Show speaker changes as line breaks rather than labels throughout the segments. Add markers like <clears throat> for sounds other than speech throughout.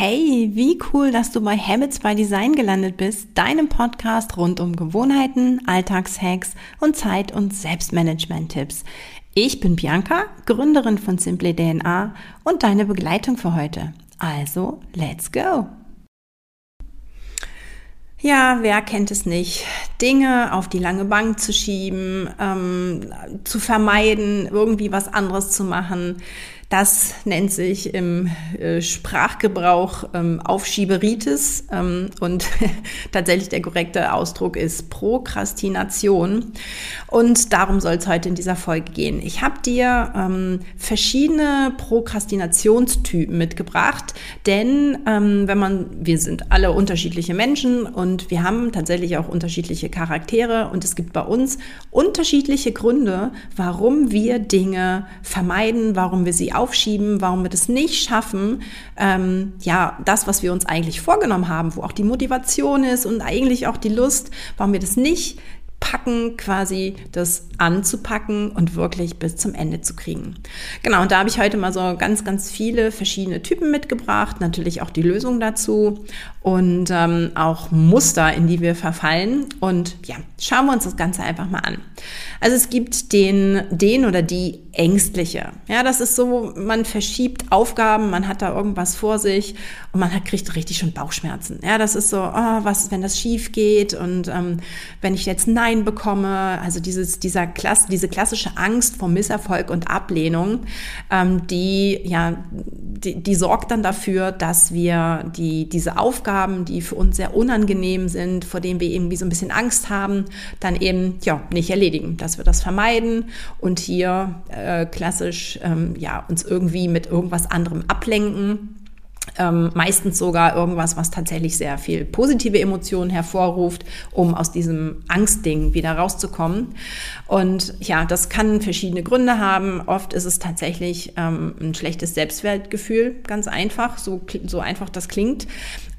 Hey, wie cool, dass du bei Habits by Design gelandet bist, deinem Podcast rund um Gewohnheiten, Alltagshacks und Zeit- und Selbstmanagement-Tipps. Ich bin Bianca, Gründerin von Simply DNA und deine Begleitung für heute. Also, let's go! Ja, wer kennt es nicht? Dinge auf die lange Bank zu schieben, ähm, zu vermeiden, irgendwie was anderes zu machen, das nennt sich im äh, Sprachgebrauch ähm, Aufschieberitis ähm, und <laughs> tatsächlich der korrekte Ausdruck ist Prokrastination. Und darum soll es heute in dieser Folge gehen. Ich habe dir ähm, verschiedene Prokrastinationstypen mitgebracht, denn wenn man, wir sind alle unterschiedliche Menschen und wir haben tatsächlich auch unterschiedliche Charaktere und es gibt bei uns unterschiedliche Gründe, warum wir Dinge vermeiden, warum wir sie aufschieben, warum wir das nicht schaffen, ähm, ja, das, was wir uns eigentlich vorgenommen haben, wo auch die Motivation ist und eigentlich auch die Lust, warum wir das nicht packen, quasi das anzupacken und wirklich bis zum Ende zu kriegen. Genau, und da habe ich heute mal so ganz, ganz viele verschiedene Typen mitgebracht, natürlich auch die Lösung dazu und ähm, auch Muster, in die wir verfallen. Und ja, schauen wir uns das Ganze einfach mal an. Also es gibt den, den oder die Ängstliche. Ja, das ist so, man verschiebt Aufgaben, man hat da irgendwas vor sich und man hat, kriegt richtig schon Bauchschmerzen. Ja, das ist so, oh, was, wenn das schief geht und ähm, wenn ich jetzt Nein bekomme, also dieses, dieser Klass, diese klassische Angst vor Misserfolg und Ablehnung, ähm, die, ja, die, die sorgt dann dafür, dass wir die, diese Aufgaben, die für uns sehr unangenehm sind, vor denen wir irgendwie so ein bisschen Angst haben, dann eben, ja, nicht erledigen. Das dass wir das vermeiden und hier äh, klassisch ähm, ja, uns irgendwie mit irgendwas anderem ablenken. Ähm, meistens sogar irgendwas, was tatsächlich sehr viel positive Emotionen hervorruft, um aus diesem Angstding wieder rauszukommen. Und ja, das kann verschiedene Gründe haben. Oft ist es tatsächlich ähm, ein schlechtes Selbstwertgefühl, ganz einfach, so, so einfach das klingt.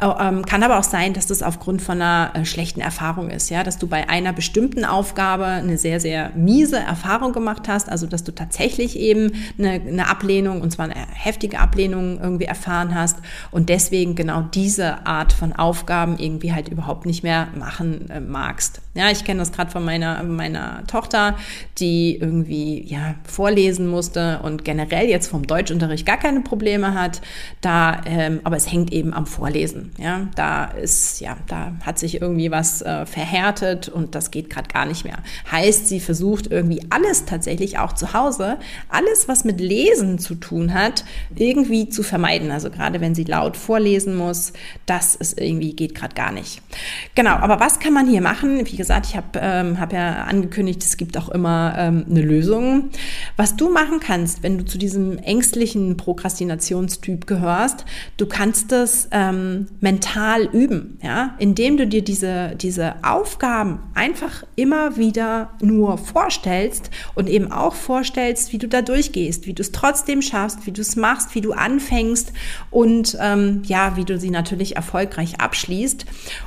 Ähm, kann aber auch sein, dass das aufgrund von einer äh, schlechten Erfahrung ist, ja, dass du bei einer bestimmten Aufgabe eine sehr, sehr miese Erfahrung gemacht hast, also dass du tatsächlich eben eine, eine Ablehnung, und zwar eine heftige Ablehnung irgendwie erfahren hast und deswegen genau diese Art von Aufgaben irgendwie halt überhaupt nicht mehr machen äh, magst. Ja, ich kenne das gerade von meiner, meiner Tochter, die irgendwie ja vorlesen musste und generell jetzt vom Deutschunterricht gar keine Probleme hat. Da, ähm, aber es hängt eben am Vorlesen. Ja, da ist, ja, da hat sich irgendwie was äh, verhärtet und das geht gerade gar nicht mehr. Heißt, sie versucht irgendwie alles tatsächlich auch zu Hause, alles, was mit Lesen zu tun hat, irgendwie zu vermeiden. Also gerade wenn sie laut vorlesen muss, das ist irgendwie, geht gerade gar nicht. Genau, aber was kann man hier machen? Wie gesagt, ich habe ähm, hab ja angekündigt, es gibt auch immer ähm, eine Lösung. Was du machen kannst, wenn du zu diesem ängstlichen Prokrastinationstyp gehörst, du kannst das ähm, mental üben, ja, indem du dir diese, diese Aufgaben einfach immer wieder nur vorstellst und eben auch vorstellst, wie du da durchgehst, wie du es trotzdem schaffst, wie du es machst, wie du anfängst und ähm, ja, wie du sie natürlich erfolgreich abschließt.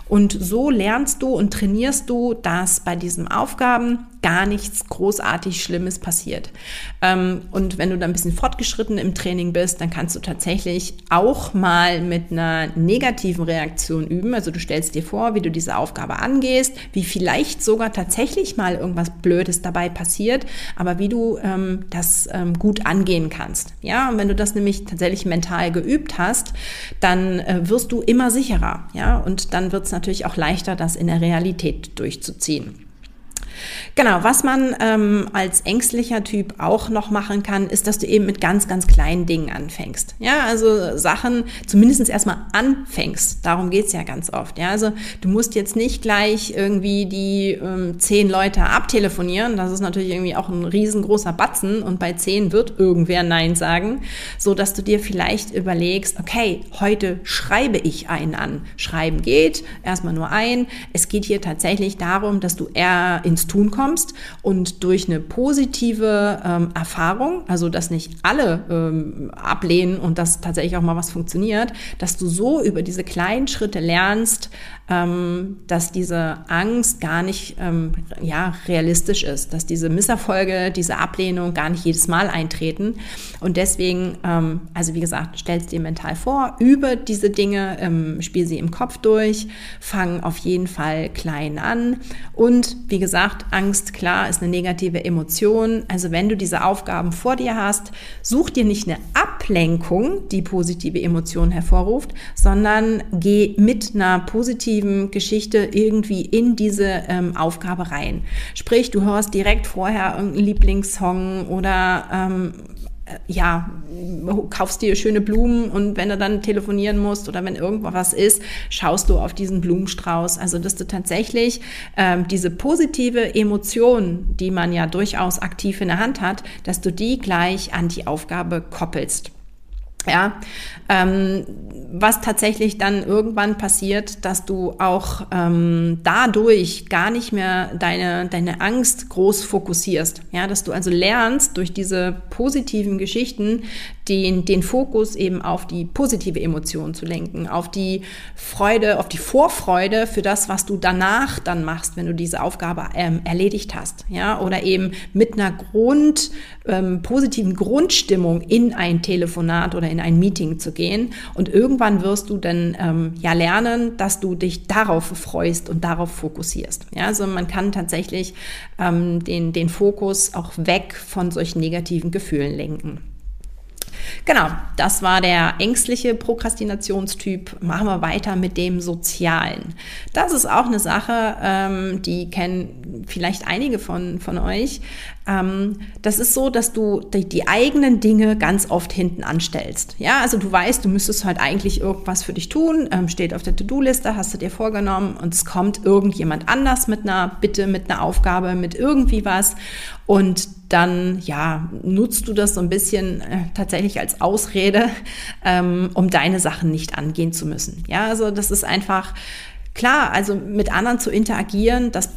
Und so lernst du und trainierst du, dass bei diesen Aufgaben gar nichts großartig Schlimmes passiert. Ähm, und wenn du da ein bisschen fortgeschritten im Training bist, dann kannst du tatsächlich auch mal mit einer negativen Reaktion üben. Also du stellst dir vor, wie du diese Aufgabe angehst, wie vielleicht sogar tatsächlich mal irgendwas Blödes dabei passiert, aber wie du ähm, das ähm, gut angehen kannst. Ja, und wenn du das nämlich tatsächlich mental geübt hast, dann äh, wirst du immer sicherer. Ja, und dann wird es natürlich auch leichter, das in der Realität durchzuziehen. Genau, was man ähm, als ängstlicher Typ auch noch machen kann, ist, dass du eben mit ganz, ganz kleinen Dingen anfängst. Ja, also Sachen zumindest erstmal anfängst. Darum geht's ja ganz oft. Ja, also du musst jetzt nicht gleich irgendwie die ähm, zehn Leute abtelefonieren. Das ist natürlich irgendwie auch ein riesengroßer Batzen und bei zehn wird irgendwer Nein sagen, so dass du dir vielleicht überlegst, okay, heute schreibe ich einen an. Schreiben geht, erstmal nur ein. Es geht hier tatsächlich darum, dass du eher ins ans Tun kommst und durch eine positive ähm, Erfahrung, also dass nicht alle ähm, ablehnen und dass tatsächlich auch mal was funktioniert, dass du so über diese kleinen Schritte lernst, ähm, dass diese Angst gar nicht ähm, ja, realistisch ist, dass diese Misserfolge, diese Ablehnung gar nicht jedes Mal eintreten. Und deswegen, ähm, also wie gesagt, stellst dir mental vor, über diese Dinge, ähm, spiel sie im Kopf durch, fang auf jeden Fall klein an. Und wie gesagt, Angst, klar, ist eine negative Emotion. Also wenn du diese Aufgaben vor dir hast, such dir nicht eine Ablenkung, die positive Emotionen hervorruft, sondern geh mit einer positiven positiven Geschichte irgendwie in diese ähm, Aufgabe rein. Sprich, du hörst direkt vorher irgendeinen Lieblingssong oder ähm, äh, ja, kaufst dir schöne Blumen und wenn du dann telefonieren musst oder wenn irgendwo was ist, schaust du auf diesen Blumenstrauß. Also, dass du tatsächlich ähm, diese positive Emotion, die man ja durchaus aktiv in der Hand hat, dass du die gleich an die Aufgabe koppelst. Ja, ähm, was tatsächlich dann irgendwann passiert, dass du auch ähm, dadurch gar nicht mehr deine, deine Angst groß fokussierst. Ja, dass du also lernst, durch diese positiven Geschichten den, den Fokus eben auf die positive Emotion zu lenken, auf die Freude, auf die Vorfreude für das, was du danach dann machst, wenn du diese Aufgabe ähm, erledigt hast. Ja, oder eben mit einer Grund, ähm, positiven Grundstimmung in ein Telefonat oder in ein Meeting zu gehen. Und irgendwann wirst du dann ähm, ja lernen, dass du dich darauf freust und darauf fokussierst. Ja, also man kann tatsächlich ähm, den, den Fokus auch weg von solchen negativen Gefühlen lenken. Genau, das war der ängstliche Prokrastinationstyp. Machen wir weiter mit dem sozialen. Das ist auch eine Sache, ähm, die kennen vielleicht einige von, von euch. Ähm, das ist so, dass du die, die, eigenen Dinge ganz oft hinten anstellst. Ja, also du weißt, du müsstest halt eigentlich irgendwas für dich tun, ähm, steht auf der To-Do-Liste, hast du dir vorgenommen und es kommt irgendjemand anders mit einer Bitte, mit einer Aufgabe, mit irgendwie was und dann ja nutzt du das so ein bisschen äh, tatsächlich als Ausrede, <laughs> ähm, um deine Sachen nicht angehen zu müssen. Ja, also das ist einfach klar, also mit anderen zu interagieren, das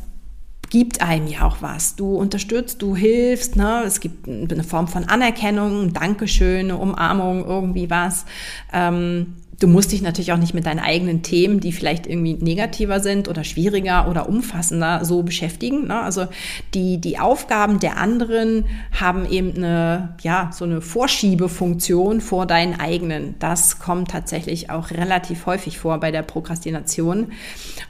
gibt einem ja auch was. Du unterstützt, du hilfst, ne? es gibt eine Form von Anerkennung, Dankeschön, Umarmung, irgendwie was. Ähm, Du musst dich natürlich auch nicht mit deinen eigenen Themen, die vielleicht irgendwie negativer sind oder schwieriger oder umfassender, so beschäftigen. Ne? Also die, die Aufgaben der anderen haben eben eine, ja, so eine Vorschiebefunktion vor deinen eigenen. Das kommt tatsächlich auch relativ häufig vor bei der Prokrastination.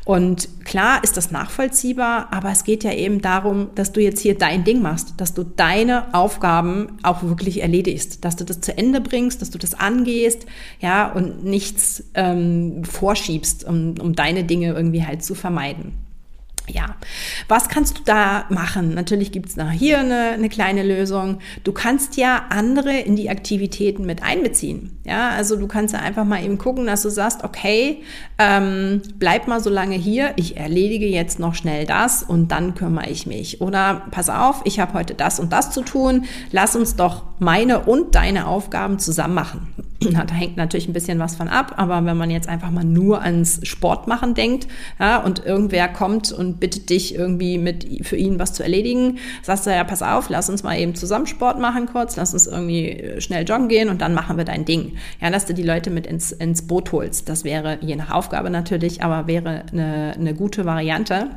Und klar ist das nachvollziehbar, aber es geht ja eben darum, dass du jetzt hier dein Ding machst, dass du deine Aufgaben auch wirklich erledigst, dass du das zu Ende bringst, dass du das angehst, ja, und nichts ähm, vorschiebst, um, um deine Dinge irgendwie halt zu vermeiden. Ja, was kannst du da machen? Natürlich gibt es hier eine, eine kleine Lösung. Du kannst ja andere in die Aktivitäten mit einbeziehen. Ja, also du kannst ja einfach mal eben gucken, dass du sagst, okay, ähm, bleib mal so lange hier, ich erledige jetzt noch schnell das und dann kümmere ich mich. Oder pass auf, ich habe heute das und das zu tun, lass uns doch meine und deine Aufgaben zusammen machen. <clears throat> Da hängt natürlich ein bisschen was von ab, aber wenn man jetzt einfach mal nur ans Sportmachen denkt ja, und irgendwer kommt und bittet dich irgendwie mit für ihn was zu erledigen, sagst du ja, pass auf, lass uns mal eben zusammen Sport machen kurz, lass uns irgendwie schnell joggen gehen und dann machen wir dein Ding. Ja, dass du die Leute mit ins, ins Boot holst. Das wäre je nach Aufgabe natürlich, aber wäre eine, eine gute Variante.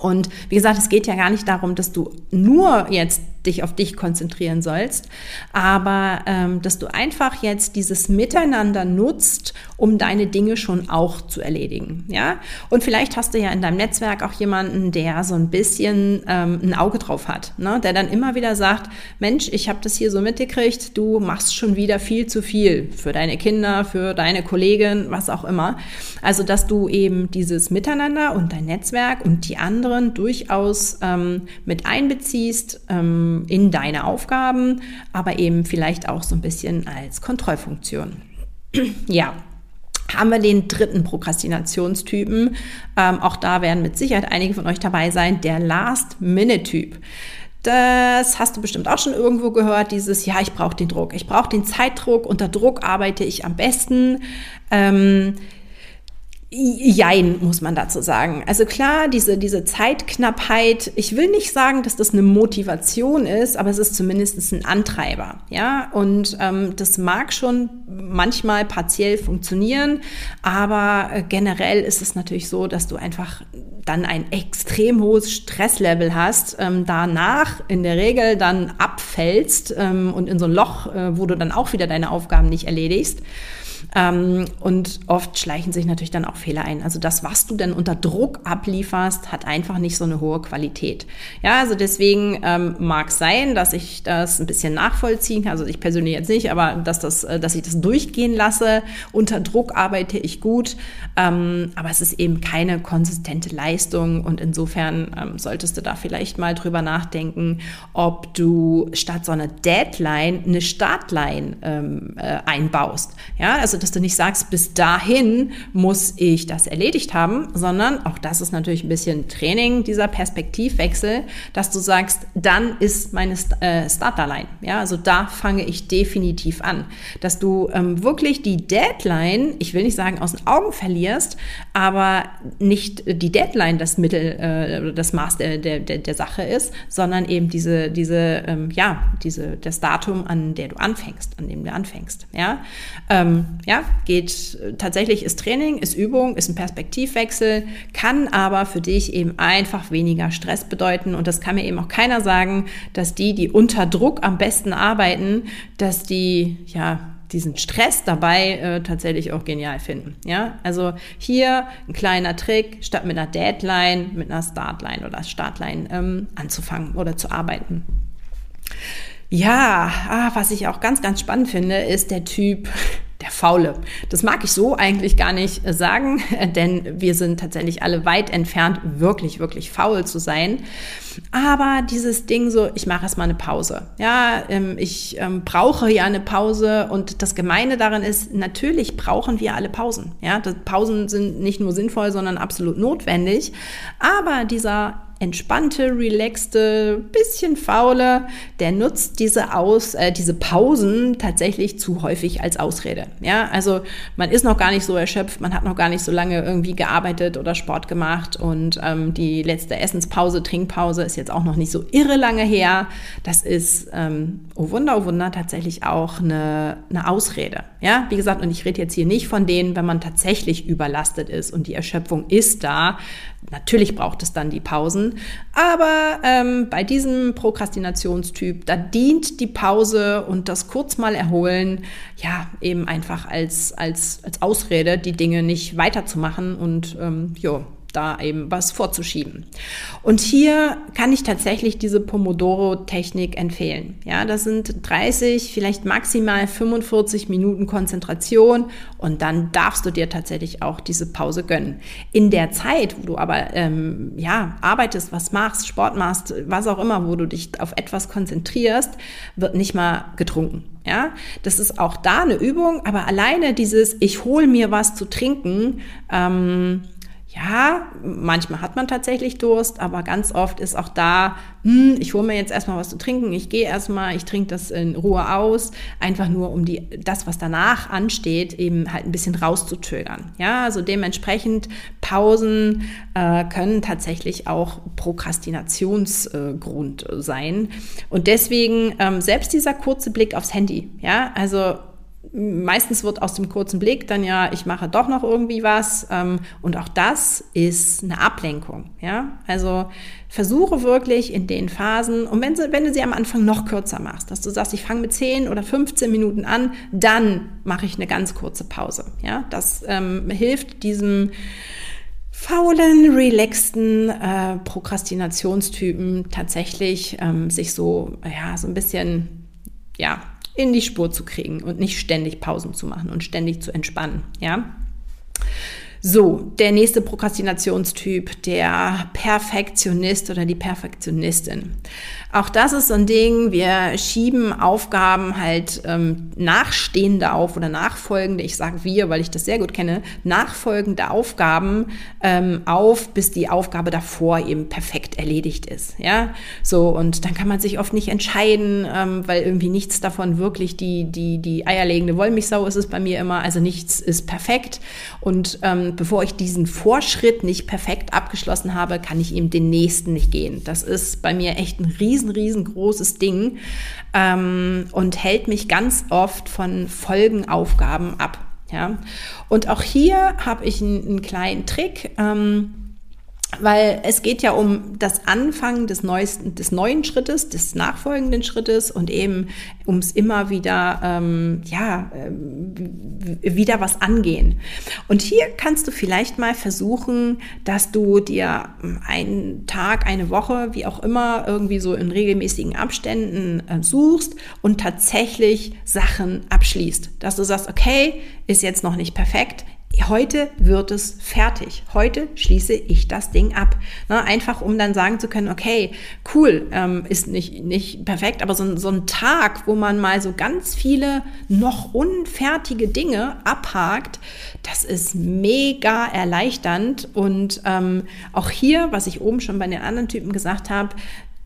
Und wie gesagt, es geht ja gar nicht darum, dass du nur jetzt dich auf dich konzentrieren sollst, aber ähm, dass du einfach jetzt dieses Miteinander nutzt, um deine Dinge schon auch zu erledigen. Ja, und vielleicht hast du ja in deinem Netzwerk auch jemanden, der so ein bisschen ähm, ein Auge drauf hat, ne? der dann immer wieder sagt, Mensch, ich habe das hier so mitgekriegt, du machst schon wieder viel zu viel für deine Kinder, für deine Kollegin, was auch immer. Also, dass du eben dieses Miteinander und dein Netzwerk und die anderen durchaus ähm, mit einbeziehst, ähm, in deine Aufgaben, aber eben vielleicht auch so ein bisschen als Kontrollfunktion. <clears throat> ja, haben wir den dritten Prokrastinationstypen. Ähm, auch da werden mit Sicherheit einige von euch dabei sein, der Last-Minute-Typ. Das hast du bestimmt auch schon irgendwo gehört, dieses, ja, ich brauche den Druck, ich brauche den Zeitdruck, unter Druck arbeite ich am besten. Ähm, Jein, muss man dazu sagen. Also klar, diese, diese Zeitknappheit, ich will nicht sagen, dass das eine Motivation ist, aber es ist zumindest ein Antreiber. Ja, und ähm, das mag schon manchmal partiell funktionieren, aber äh, generell ist es natürlich so, dass du einfach dann ein extrem hohes Stresslevel hast, ähm, danach in der Regel dann abfällst ähm, und in so ein Loch, äh, wo du dann auch wieder deine Aufgaben nicht erledigst. Ähm, und oft schleichen sich natürlich dann auch Fehler ein. Also das, was du dann unter Druck ablieferst, hat einfach nicht so eine hohe Qualität. Ja, also deswegen ähm, mag sein, dass ich das ein bisschen nachvollziehen kann. Also ich persönlich jetzt nicht, aber dass, das, äh, dass ich das durchgehen lasse. Unter Druck arbeite ich gut, ähm, aber es ist eben keine konsistente Leistung und insofern ähm, solltest du da vielleicht mal drüber nachdenken, ob du statt so einer Deadline eine Startline ähm, äh, einbaust. Ja, also dass du nicht sagst, bis dahin muss ich das erledigt haben, sondern auch das ist natürlich ein bisschen Training, dieser Perspektivwechsel, dass du sagst, dann ist meine äh, Starterline. Ja, also da fange ich definitiv an. Dass du ähm, wirklich die Deadline, ich will nicht sagen aus den Augen verlierst, aber nicht die Deadline das Mittel, äh, das Maß der, der, der Sache ist, sondern eben diese, diese, ähm, ja, diese, das Datum, an der du anfängst, an dem du anfängst. Ja, ähm, ja, geht tatsächlich ist Training, ist Übung, ist ein Perspektivwechsel, kann aber für dich eben einfach weniger Stress bedeuten. Und das kann mir eben auch keiner sagen, dass die, die unter Druck am besten arbeiten, dass die ja diesen Stress dabei äh, tatsächlich auch genial finden. Ja, also hier ein kleiner Trick, statt mit einer Deadline, mit einer Startline oder Startline ähm, anzufangen oder zu arbeiten. Ja, ah, was ich auch ganz, ganz spannend finde, ist der Typ, der Faule. Das mag ich so eigentlich gar nicht sagen, <laughs> denn wir sind tatsächlich alle weit entfernt, wirklich, wirklich faul zu sein. Aber dieses Ding so, ich mache erstmal eine Pause. Ja, ähm, ich ähm, brauche ja eine Pause und das Gemeine daran ist, natürlich brauchen wir alle Pausen. Ja, Pausen sind nicht nur sinnvoll, sondern absolut notwendig. Aber dieser entspannte, relaxte, bisschen faule, der nutzt diese Aus, äh, diese Pausen tatsächlich zu häufig als Ausrede. Ja, also man ist noch gar nicht so erschöpft, man hat noch gar nicht so lange irgendwie gearbeitet oder Sport gemacht und ähm, die letzte Essenspause, Trinkpause ist jetzt auch noch nicht so irre lange her. Das ist, ähm, oh Wunder, oh Wunder, tatsächlich auch eine, eine Ausrede. Ja, wie gesagt, und ich rede jetzt hier nicht von denen, wenn man tatsächlich überlastet ist und die Erschöpfung ist da, Natürlich braucht es dann die Pausen, aber ähm, bei diesem Prokrastinationstyp, da dient die Pause und das kurz mal erholen, ja, eben einfach als, als, als Ausrede, die Dinge nicht weiterzumachen und ähm, jo, da eben was vorzuschieben. Und hier kann ich tatsächlich diese Pomodoro-Technik empfehlen. Ja, das sind 30, vielleicht maximal 45 Minuten Konzentration und dann darfst du dir tatsächlich auch diese Pause gönnen. In der Zeit, wo du aber ähm, ja arbeitest, was machst, Sport machst, was auch immer, wo du dich auf etwas konzentrierst, wird nicht mal getrunken. Ja, das ist auch da eine Übung, aber alleine dieses, ich hole mir was zu trinken, ähm, ja, manchmal hat man tatsächlich Durst, aber ganz oft ist auch da, hm, ich hole mir jetzt erstmal was zu trinken, ich gehe erstmal, ich trinke das in Ruhe aus, einfach nur um die, das, was danach ansteht, eben halt ein bisschen rauszuzögern. Ja, also dementsprechend Pausen äh, können tatsächlich auch Prokrastinationsgrund äh, sein. Und deswegen ähm, selbst dieser kurze Blick aufs Handy, ja, also meistens wird aus dem kurzen Blick dann ja, ich mache doch noch irgendwie was. Ähm, und auch das ist eine Ablenkung. Ja, also versuche wirklich in den Phasen, und wenn, sie, wenn du sie am Anfang noch kürzer machst, dass du sagst, ich fange mit 10 oder 15 Minuten an, dann mache ich eine ganz kurze Pause. Ja, das ähm, hilft diesem faulen, relaxten äh, Prokrastinationstypen tatsächlich ähm, sich so, ja, so ein bisschen, ja, in die Spur zu kriegen und nicht ständig Pausen zu machen und ständig zu entspannen, ja. So, der nächste Prokrastinationstyp, der Perfektionist oder die Perfektionistin. Auch das ist so ein Ding, wir schieben Aufgaben halt ähm, nachstehende auf oder nachfolgende, ich sage wir, weil ich das sehr gut kenne, nachfolgende Aufgaben ähm, auf, bis die Aufgabe davor eben perfekt erledigt ist. Ja, so und dann kann man sich oft nicht entscheiden, ähm, weil irgendwie nichts davon wirklich die, die, die eierlegende Wollmilchsau ist es bei mir immer, also nichts ist perfekt und ähm, ähm, bevor ich diesen Vorschritt nicht perfekt abgeschlossen habe, kann ich eben den nächsten nicht gehen. Das ist bei mir echt ein riesen, riesengroßes Ding ähm, und hält mich ganz oft von Folgenaufgaben ab. Ja, und auch hier habe ich einen, einen kleinen Trick. Ähm, weil es geht ja um das Anfangen des, neuesten, des neuen Schrittes, des nachfolgenden Schrittes und eben ums immer wieder, ähm, ja, äh, wieder was angehen. Und hier kannst du vielleicht mal versuchen, dass du dir einen Tag, eine Woche, wie auch immer, irgendwie so in regelmäßigen Abständen äh, suchst und tatsächlich Sachen abschließt. Dass du sagst, okay, ist jetzt noch nicht perfekt, heute wird es fertig. Heute schließe ich das Ding ab. Ne, einfach um dann sagen zu können, okay, cool, ähm, ist nicht, nicht perfekt, aber so, so ein Tag, wo man mal so ganz viele noch unfertige Dinge abhakt, das ist mega erleichternd. Und ähm, auch hier, was ich oben schon bei den anderen Typen gesagt habe,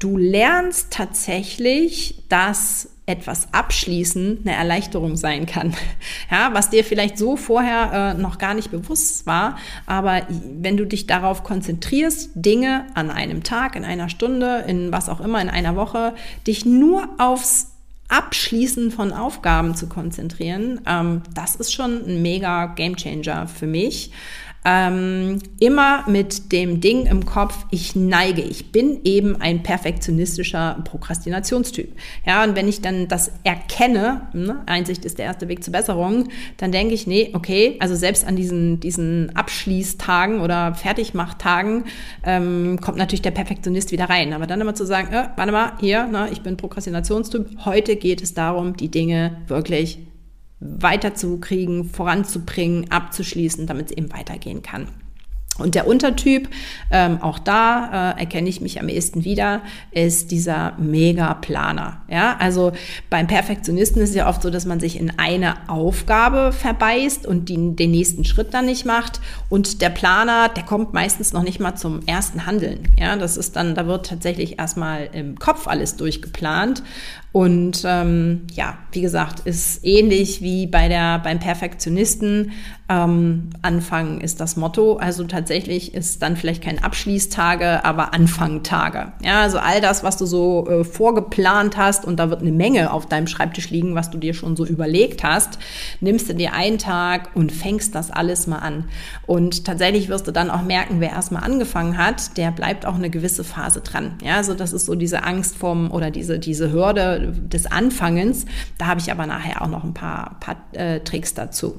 du lernst tatsächlich, dass etwas abschließen eine Erleichterung sein kann. <laughs> Ja, was dir vielleicht so vorher äh, noch gar nicht bewusst war, aber wenn du dich darauf konzentrierst, Dinge an einem Tag, in einer Stunde, in was auch immer, in einer Woche, dich nur aufs Abschließen von Aufgaben zu konzentrieren, ähm, das ist schon ein mega Gamechanger für mich ähm, immer mit dem Ding im Kopf, ich neige, ich bin eben ein perfektionistischer Prokrastinationstyp. Ja, und wenn ich dann das erkenne, ne, Einsicht ist der erste Weg zur Besserung, dann denke ich, nee, okay, also selbst an diesen, diesen Abschließtagen oder Fertigmachtagen ähm, kommt natürlich der Perfektionist wieder rein. Aber dann immer zu sagen, äh, warte mal, hier, ne, ich bin Prokrastinationstyp, heute geht es darum, die Dinge wirklich weiterzukriegen, voranzubringen, abzuschließen, damit es eben weitergehen kann. Und der Untertyp, ähm, auch da äh, erkenne ich mich am ehesten wieder, ist dieser Mega-Planer. Ja, also beim Perfektionisten ist es ja oft so, dass man sich in eine Aufgabe verbeißt und die, den nächsten Schritt dann nicht macht. Und der Planer, der kommt meistens noch nicht mal zum ersten Handeln. Ja, das ist dann, da wird tatsächlich erstmal im Kopf alles durchgeplant. Und ähm, ja, wie gesagt, ist ähnlich wie bei der, beim Perfektionisten. Ähm, Anfangen ist das Motto. Also tatsächlich ist dann vielleicht kein Abschließtage, aber Anfangtage. Ja, also all das, was du so äh, vorgeplant hast und da wird eine Menge auf deinem Schreibtisch liegen, was du dir schon so überlegt hast, nimmst du dir einen Tag und fängst das alles mal an. Und tatsächlich wirst du dann auch merken, wer erstmal angefangen hat, der bleibt auch eine gewisse Phase dran. Ja, also das ist so diese Angst vom oder diese, diese Hürde des Anfangens. Da habe ich aber nachher auch noch ein paar, paar äh, Tricks dazu.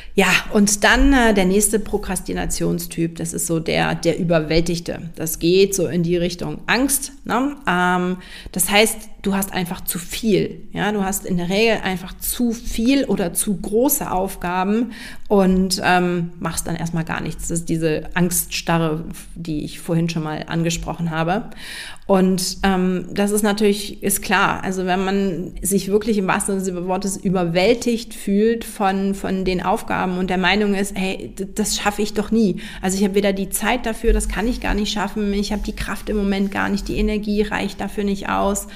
Ja, und dann äh, der nächste Prokrastinationstyp, das ist so der, der Überwältigte. Das geht so in die Richtung Angst. Ne? Ähm, das heißt, du hast einfach zu viel. Ja, du hast in der Regel einfach zu viel oder zu große Aufgaben und ähm, machst dann erstmal gar nichts. Das ist diese Angststarre, die ich vorhin schon mal angesprochen habe. Und ähm, das ist natürlich, ist klar. Also wenn man sich wirklich im wahrsten Sinne des Wortes überwältigt fühlt von, von den Aufgaben und der Meinung ist, hey, das schaffe ich doch nie. Also ich habe weder die Zeit dafür, das kann ich gar nicht schaffen. Ich habe die Kraft im Moment gar nicht, die Energie reicht dafür nicht aus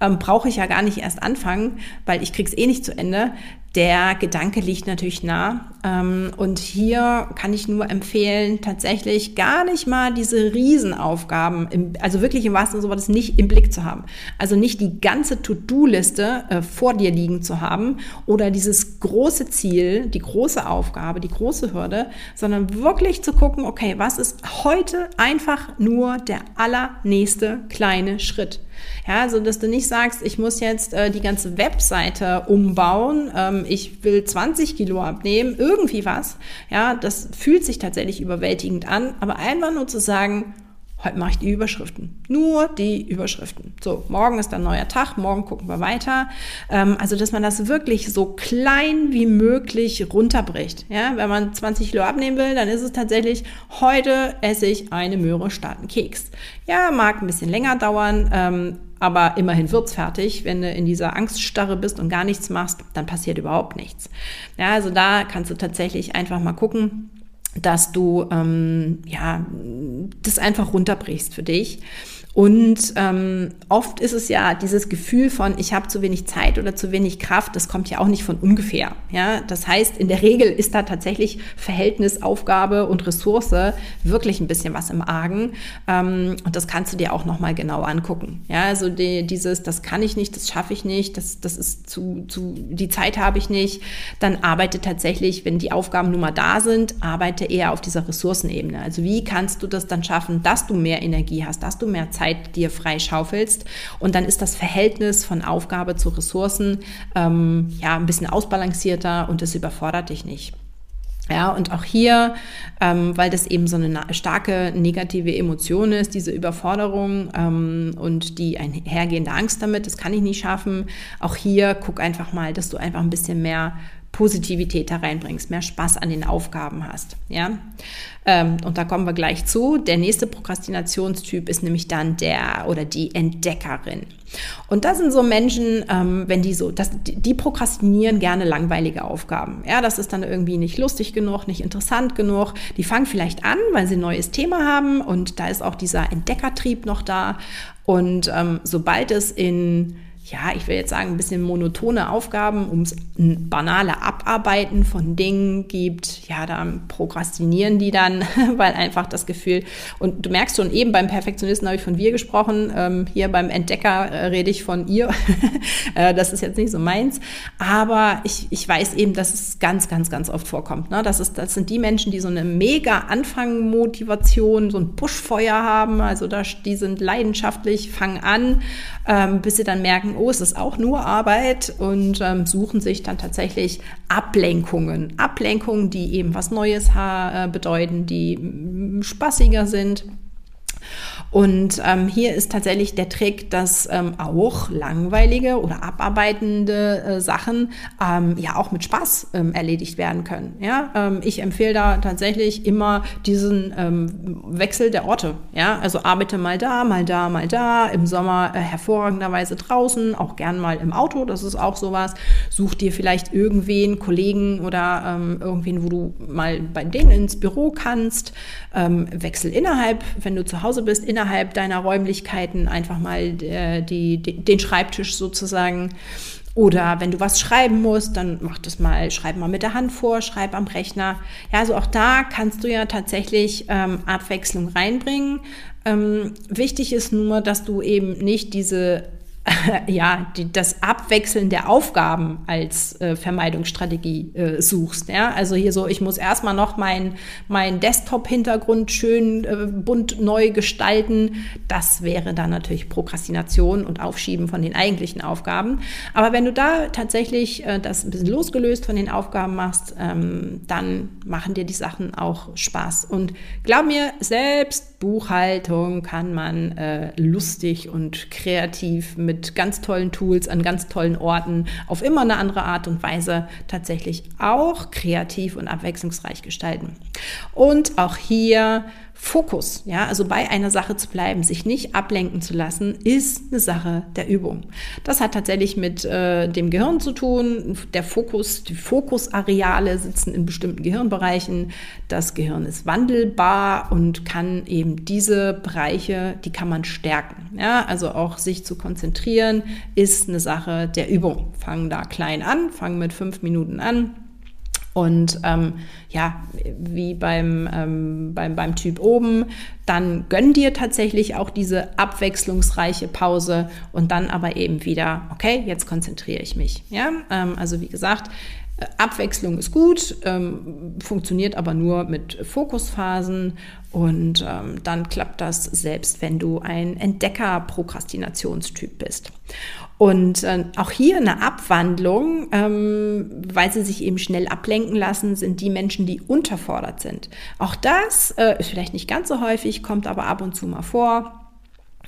ähm, brauche ich ja gar nicht erst anfangen, weil ich krieg's eh nicht zu Ende. Der Gedanke liegt natürlich nah. Ähm, und hier kann ich nur empfehlen, tatsächlich gar nicht mal diese Riesenaufgaben, im, also wirklich im wahrsten Sinne des nicht im Blick zu haben. Also nicht die ganze To-Do-Liste äh, vor dir liegen zu haben oder dieses große Ziel, die große Aufgabe, die große Hürde, sondern wirklich zu gucken, okay, was ist heute einfach nur der allernächste kleine Schritt? Ja, so dass du nicht sagst, ich muss jetzt äh, die ganze Webseite umbauen, ähm, ich will 20 Kilo abnehmen, irgendwie was. Ja, das fühlt sich tatsächlich überwältigend an, aber einfach nur zu sagen, Heute mache ich die Überschriften. Nur die Überschriften. So, morgen ist ein neuer Tag, morgen gucken wir weiter. Ähm, also, dass man das wirklich so klein wie möglich runterbricht. Ja, wenn man 20 Kilo abnehmen will, dann ist es tatsächlich, heute esse ich eine Möhre statt einen Keks. Ja, mag ein bisschen länger dauern, ähm, aber immerhin wird's fertig. Wenn du in dieser Angststarre bist und gar nichts machst, dann passiert überhaupt nichts. Ja, also da kannst du tatsächlich einfach mal gucken, dass du ähm, ja das einfach runterbrichst für dich. Und ähm, oft ist es ja dieses Gefühl von, ich habe zu wenig Zeit oder zu wenig Kraft, das kommt ja auch nicht von ungefähr. Ja? Das heißt, in der Regel ist da tatsächlich Verhältnis, Aufgabe und Ressource wirklich ein bisschen was im Argen. Ähm, und das kannst du dir auch nochmal genau angucken. Ja, also die, dieses, das kann ich nicht, das schaffe ich nicht, das, das ist zu, zu, die Zeit habe ich nicht. Dann arbeite tatsächlich, wenn die Aufgaben nun mal da sind, arbeite eher auf dieser Ressourcenebene. Also wie kannst du das dann schaffen, dass du mehr Energie hast, dass du mehr Zeit Zeit dir freischaufelst. Und dann ist das Verhältnis von Aufgabe zu Ressourcen ähm, ja ein bisschen ausbalancierter und es überfordert dich nicht. Ja, und auch hier, ähm, weil das eben so eine starke negative Emotion ist, diese Überforderung ähm, und die einhergehende Angst damit, das kann ich nicht schaffen. Auch hier guck einfach mal, dass du einfach ein bisschen mehr Positivität da reinbringst, mehr Spaß an den Aufgaben hast. Ja? Ähm, und da kommen wir gleich zu. Der nächste Prokrastinationstyp ist nämlich dann der oder die Entdeckerin. Und das sind so Menschen, ähm, wenn die so, das, die prokrastinieren gerne langweilige Aufgaben. Ja, das ist dann irgendwie nicht lustig genug, nicht interessant genug. Die fangen vielleicht an, weil sie ein neues Thema haben und da ist auch dieser Entdeckertrieb noch da. Und ähm, sobald es in ja, ich will jetzt sagen, ein bisschen monotone Aufgaben, ums banale Abarbeiten von Dingen gibt, ja, da prokrastinieren die dann, <laughs> weil einfach das Gefühl, und du merkst schon, eben beim Perfektionisten habe ich von wir gesprochen, ähm, hier beim Entdecker äh, rede ich von ihr, <laughs> äh, das ist jetzt nicht so meins, aber ich, ich weiß eben, dass es ganz, ganz, ganz oft vorkommt. Ne? Das, ist, das sind die Menschen, die so eine mega Anfangmotivation, so ein Pushfeuer haben, also da, die sind leidenschaftlich, fangen an, ähm, bis sie dann merken, es ist auch nur Arbeit und ähm, suchen sich dann tatsächlich Ablenkungen. Ablenkungen, die eben was Neues äh, bedeuten, die spaßiger sind. Und ähm, hier ist tatsächlich der Trick, dass ähm, auch langweilige oder abarbeitende äh, Sachen ähm, ja auch mit Spaß ähm, erledigt werden können. Ja, ähm, ich empfehle da tatsächlich immer diesen ähm, Wechsel der Orte. Ja, also arbeite mal da, mal da, mal da. Im Sommer äh, hervorragenderweise draußen, auch gern mal im Auto. Das ist auch sowas. Such dir vielleicht irgendwen, Kollegen oder irgendwen, wo du mal bei denen ins Büro kannst. Wechsel innerhalb, wenn du zu Hause bist, innerhalb deiner Räumlichkeiten einfach mal äh, die, die, den Schreibtisch sozusagen. Oder wenn du was schreiben musst, dann mach das mal, schreib mal mit der Hand vor, schreib am Rechner. Ja, also auch da kannst du ja tatsächlich ähm, Abwechslung reinbringen. Ähm, wichtig ist nur, dass du eben nicht diese <laughs> ja, die, das Abwechseln der Aufgaben als äh, Vermeidungsstrategie äh, suchst. Ja? Also hier so, ich muss erstmal noch meinen mein Desktop-Hintergrund schön äh, bunt neu gestalten. Das wäre dann natürlich Prokrastination und Aufschieben von den eigentlichen Aufgaben. Aber wenn du da tatsächlich äh, das ein bisschen losgelöst von den Aufgaben machst, ähm, dann machen dir die Sachen auch Spaß. Und glaub mir, selbst Buchhaltung kann man äh, lustig und kreativ mit mit ganz tollen Tools an ganz tollen Orten auf immer eine andere Art und Weise tatsächlich auch kreativ und abwechslungsreich gestalten. Und auch hier Fokus, ja, also bei einer Sache zu bleiben, sich nicht ablenken zu lassen, ist eine Sache der Übung. Das hat tatsächlich mit äh, dem Gehirn zu tun. Der Fokus, die Fokusareale sitzen in bestimmten Gehirnbereichen. Das Gehirn ist wandelbar und kann eben diese Bereiche, die kann man stärken. Ja, also auch sich zu konzentrieren ist eine Sache der Übung. Fangen da klein an, fangen mit fünf Minuten an und ähm, ja, wie beim, ähm, beim, beim Typ oben, dann gönn dir tatsächlich auch diese abwechslungsreiche Pause und dann aber eben wieder, okay, jetzt konzentriere ich mich. Ja, ähm, also wie gesagt, äh, Abwechslung ist gut, ähm, funktioniert aber nur mit Fokusphasen und ähm, dann klappt das selbst, wenn du ein Entdecker-Prokrastinationstyp bist. Und äh, auch hier eine Abwandlung, ähm, weil sie sich eben schnell ablenken lassen, sind die Menschen, die unterfordert sind. Auch das äh, ist vielleicht nicht ganz so häufig, kommt aber ab und zu mal vor.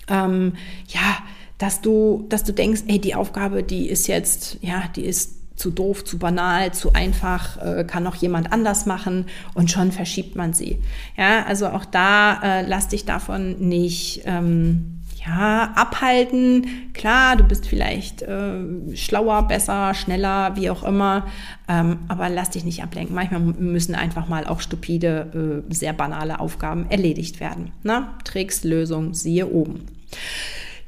Ähm, ja, dass du, dass du denkst, ey, die Aufgabe, die ist jetzt, ja, die ist zu doof, zu banal, zu einfach, äh, kann noch jemand anders machen und schon verschiebt man sie. Ja, also auch da äh, lass dich davon nicht ähm, ja, abhalten. Klar, du bist vielleicht äh, schlauer, besser, schneller, wie auch immer, ähm, aber lass dich nicht ablenken. Manchmal müssen einfach mal auch stupide, äh, sehr banale Aufgaben erledigt werden. Na? Tricks, Lösung, siehe oben.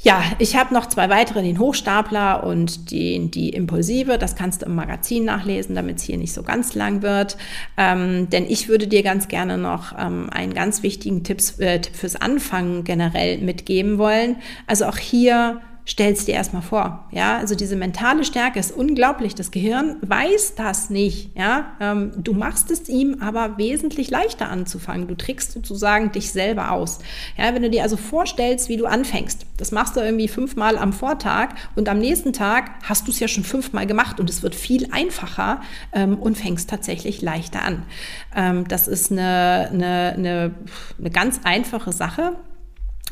Ja, ich habe noch zwei weitere, den Hochstapler und den, die Impulsive. Das kannst du im Magazin nachlesen, damit es hier nicht so ganz lang wird. Ähm, denn ich würde dir ganz gerne noch ähm, einen ganz wichtigen Tipps, äh, Tipp fürs Anfangen generell mitgeben wollen. Also auch hier stell's dir erstmal vor. Ja, also diese mentale Stärke ist unglaublich. Das Gehirn weiß das nicht. Ja, ähm, du machst es ihm aber wesentlich leichter anzufangen. Du trickst sozusagen dich selber aus. Ja, wenn du dir also vorstellst, wie du anfängst, das machst du irgendwie fünfmal am Vortag und am nächsten Tag hast du es ja schon fünfmal gemacht und es wird viel einfacher ähm, und fängst tatsächlich leichter an. Ähm, das ist eine, eine, eine, eine ganz einfache Sache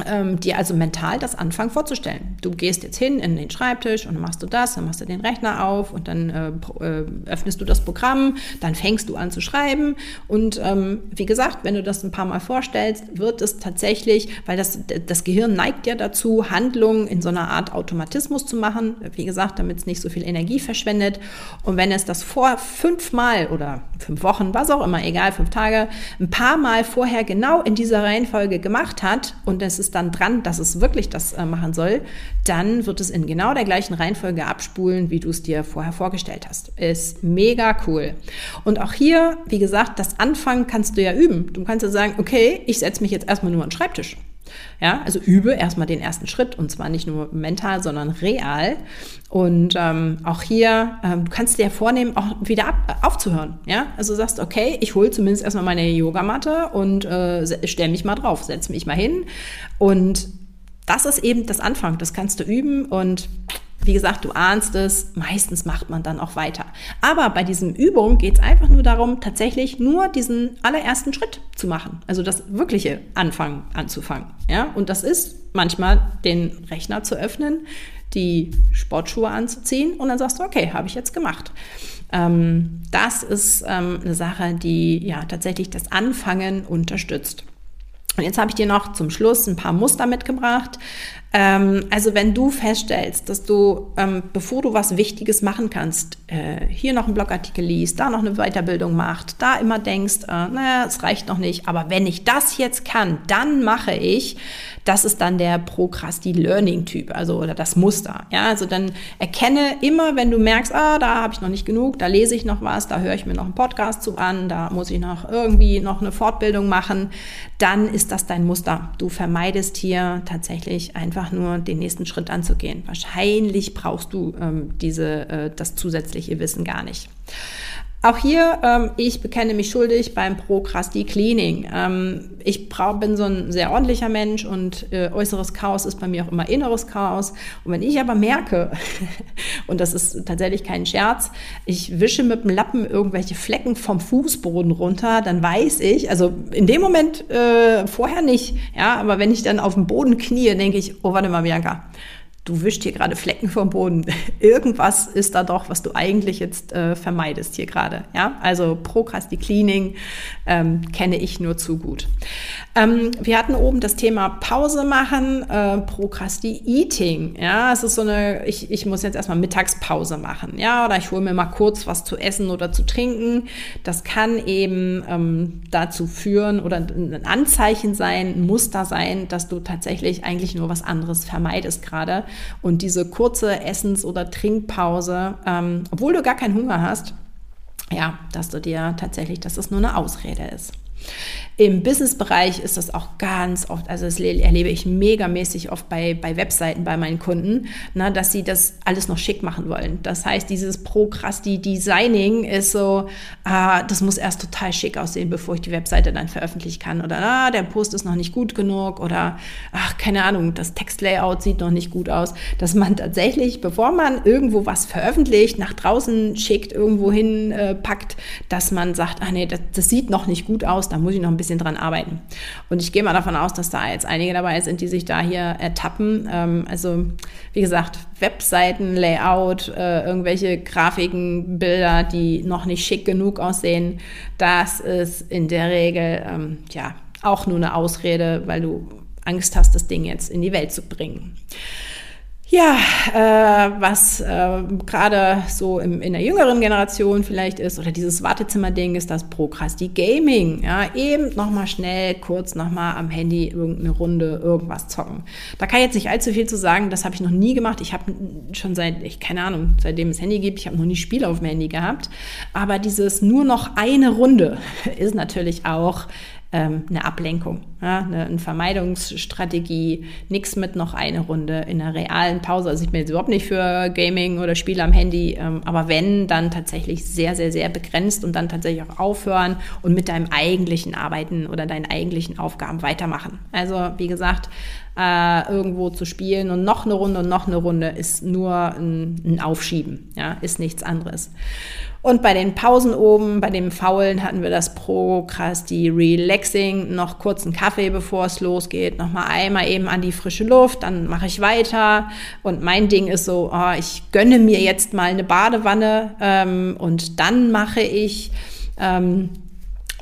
ähm, dir also mental das anfangen vorzustellen. Du gehst jetzt hin in den Schreibtisch und machst du das, dann machst du den Rechner auf und dann äh, äh, öffnest du das Programm, dann fängst du an zu schreiben. Und ähm, wie gesagt, wenn du das ein paar Mal vorstellst, wird es tatsächlich, weil das, das Gehirn neigt ja dazu, Handlungen in so einer Art Automatismus zu machen, wie gesagt, damit es nicht so viel Energie verschwendet. Und wenn es das vor fünfmal oder fünf Wochen, was auch immer, egal, fünf Tage, ein paar Mal vorher genau in dieser Reihenfolge gemacht hat und es ist dann dran, dass es wirklich das äh, machen soll, dann wird es in genau der gleichen Reihenfolge abspulen, wie du es dir vorher vorgestellt hast. Ist mega cool. Und auch hier, wie gesagt, das Anfangen kannst du ja üben. Du kannst ja sagen, okay, ich setze mich jetzt erstmal nur an den Schreibtisch. Ja, also übe erstmal den ersten Schritt und zwar nicht nur mental, sondern real. Und ähm, auch hier, ähm, du kannst dir vornehmen, auch wieder ab, aufzuhören. Ja, also sagst, okay, ich hole zumindest erstmal meine Yogamatte und äh, stelle mich mal drauf, setze mich mal hin. Und das ist eben das Anfang. Das kannst du üben und wie gesagt, du ahnst es, meistens macht man dann auch weiter. Aber bei diesem Übung geht es einfach nur darum, tatsächlich nur diesen allerersten Schritt zu machen. Also das wirkliche Anfangen anzufangen. Ja? Und das ist manchmal den Rechner zu öffnen, die Sportschuhe anzuziehen und dann sagst du, okay, habe ich jetzt gemacht. Ähm, das ist ähm, eine Sache, die ja tatsächlich das Anfangen unterstützt. Und jetzt habe ich dir noch zum Schluss ein paar Muster mitgebracht. Ähm, also wenn du feststellst, dass du, ähm, bevor du was Wichtiges machen kannst, äh, hier noch einen Blogartikel liest, da noch eine Weiterbildung macht, da immer denkst, äh, naja, es reicht noch nicht, aber wenn ich das jetzt kann, dann mache ich, das ist dann der Procrasti-Learning-Typ, also oder das Muster. Ja, also dann erkenne immer, wenn du merkst, ah, da habe ich noch nicht genug, da lese ich noch was, da höre ich mir noch einen Podcast zu an, da muss ich noch irgendwie noch eine Fortbildung machen, dann ist das dein Muster. Du vermeidest hier tatsächlich einfach nur den nächsten Schritt anzugehen. Wahrscheinlich brauchst du ähm, diese, äh, das zusätzliche Wissen gar nicht. Auch hier, ähm, ich bekenne mich schuldig beim Procrasti-Cleaning. Ähm, ich brauch, bin so ein sehr ordentlicher Mensch und äh, äußeres Chaos ist bei mir auch immer inneres Chaos. Und wenn ich aber merke, <laughs> und das ist tatsächlich kein Scherz, ich wische mit dem Lappen irgendwelche Flecken vom Fußboden runter, dann weiß ich, also in dem Moment äh, vorher nicht, ja, aber wenn ich dann auf dem Boden knie, denke ich, oh, warte mal, Bianca, du wischst hier gerade Flecken vom Boden. <laughs> Irgendwas ist da doch, was du eigentlich jetzt äh, vermeidest hier gerade. Ja, also Procrasti-Cleaning ähm, kenne ich nur zu gut. Ähm, wir hatten oben das Thema Pause machen, äh, Procrasti-Eating. Ja, es ist so eine, ich, ich muss jetzt erstmal Mittagspause machen. Ja, oder ich hole mir mal kurz was zu essen oder zu trinken. Das kann eben ähm, dazu führen oder ein Anzeichen sein, ein Muster sein, dass du tatsächlich eigentlich nur was anderes vermeidest gerade und diese kurze Essens- oder Trinkpause, ähm, obwohl du gar keinen Hunger hast, ja, dass du dir tatsächlich, dass das nur eine Ausrede ist. Im Business-Bereich ist das auch ganz oft, also das erlebe ich megamäßig oft bei, bei Webseiten bei meinen Kunden, na, ne, dass sie das alles noch schick machen wollen. Das heißt, dieses Procrasti-Designing ist so, ah, das muss erst total schick aussehen, bevor ich die Webseite dann veröffentlichen kann. Oder ah, der Post ist noch nicht gut genug oder ach, keine Ahnung, das Textlayout sieht noch nicht gut aus. Dass man tatsächlich, bevor man irgendwo was veröffentlicht, nach draußen schickt, irgendwo hin äh, packt, dass man sagt, ah nee, das, das sieht noch nicht gut aus, da muss ich noch ein bisschen dran arbeiten. Und ich gehe mal davon aus, dass da jetzt einige dabei sind, die sich da hier ertappen. Ähm, also wie gesagt, Webseiten, Layout, äh, irgendwelche Grafiken, Bilder, die noch nicht schick genug aussehen, das ist in der Regel ähm, ja auch nur eine Ausrede, weil du Angst hast, das Ding jetzt in die Welt zu bringen. Ja, äh, was äh, gerade so im, in der jüngeren Generation vielleicht ist, oder dieses Wartezimmer-Ding, ist das Prokrasti-Gaming. Ja, eben nochmal schnell, kurz nochmal am Handy irgendeine Runde irgendwas zocken. Da kann ich jetzt nicht allzu viel zu sagen, das habe ich noch nie gemacht. Ich habe schon seit, ich keine Ahnung, seitdem es Handy gibt, ich habe noch nie Spiele auf dem Handy gehabt. Aber dieses nur noch eine Runde <laughs> ist natürlich auch ähm, eine Ablenkung, ja, eine, Vermeidungsstrategie, nichts mit noch eine Runde in einer realen Pause. Also ich bin jetzt überhaupt nicht für Gaming oder Spiele am Handy, ähm, aber wenn, dann tatsächlich sehr, sehr, sehr begrenzt und dann tatsächlich auch aufhören und mit deinem eigentlichen Arbeiten oder deinen eigentlichen Aufgaben weitermachen. Also wie gesagt, äh, irgendwo zu spielen und noch eine Runde und noch eine Runde ist nur ein, ein Aufschieben, ja, ist nichts anderes. Und bei den Pausen oben, bei dem Faulen hatten wir das Prokrasti Relaxing, noch kurz einen Kaffee, bevor es losgeht, nochmal einmal eben an die frische Luft, dann mache ich weiter. Und mein Ding ist so, oh, ich gönne mir jetzt mal eine Badewanne ähm, und dann mache ich, ähm,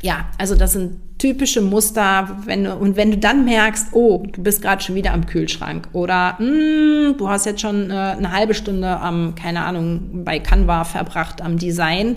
ja, also das sind typische Muster, wenn du, und wenn du dann merkst, oh, du bist gerade schon wieder am Kühlschrank oder mh, hm, du hast jetzt schon äh, eine halbe Stunde am, keine Ahnung, bei Canva verbracht am Design,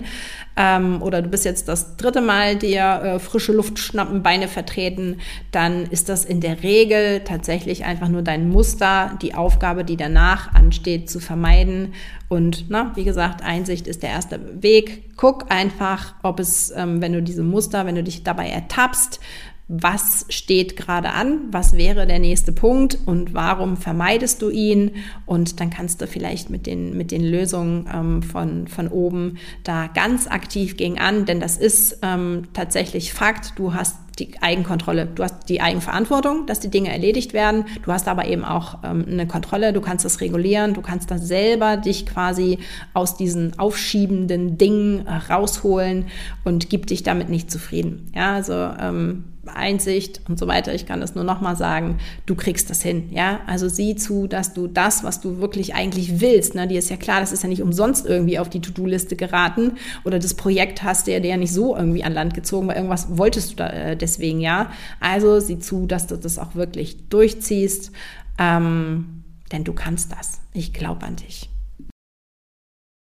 ähm, oder du bist jetzt das dritte Mal dir äh, frische Luft schnappen, Beine vertreten, dann ist das in der Regel tatsächlich einfach nur dein Muster, die Aufgabe, die danach ansteht, zu vermeiden. Und na, wie gesagt, Einsicht ist der erste Weg. Guck einfach, ob es, ähm, wenn du diese Muster, wenn du dich dabei ertappst, Herbst was steht gerade an, was wäre der nächste Punkt und warum vermeidest du ihn? Und dann kannst du vielleicht mit den, mit den Lösungen ähm, von, von oben da ganz aktiv gegen an, denn das ist ähm, tatsächlich Fakt, du hast die Eigenkontrolle, du hast die Eigenverantwortung, dass die Dinge erledigt werden, du hast aber eben auch ähm, eine Kontrolle, du kannst das regulieren, du kannst da selber dich quasi aus diesen aufschiebenden Dingen äh, rausholen und gib dich damit nicht zufrieden. Ja, also ähm, Einsicht und so weiter. Ich kann das nur nochmal sagen. Du kriegst das hin, ja. Also sieh zu, dass du das, was du wirklich eigentlich willst, ne, dir ist ja klar, das ist ja nicht umsonst irgendwie auf die To-Do-Liste geraten oder das Projekt hast du ja, ja nicht so irgendwie an Land gezogen, weil irgendwas wolltest du da äh, deswegen, ja. Also sieh zu, dass du das auch wirklich durchziehst, ähm, denn du kannst das. Ich glaube an dich.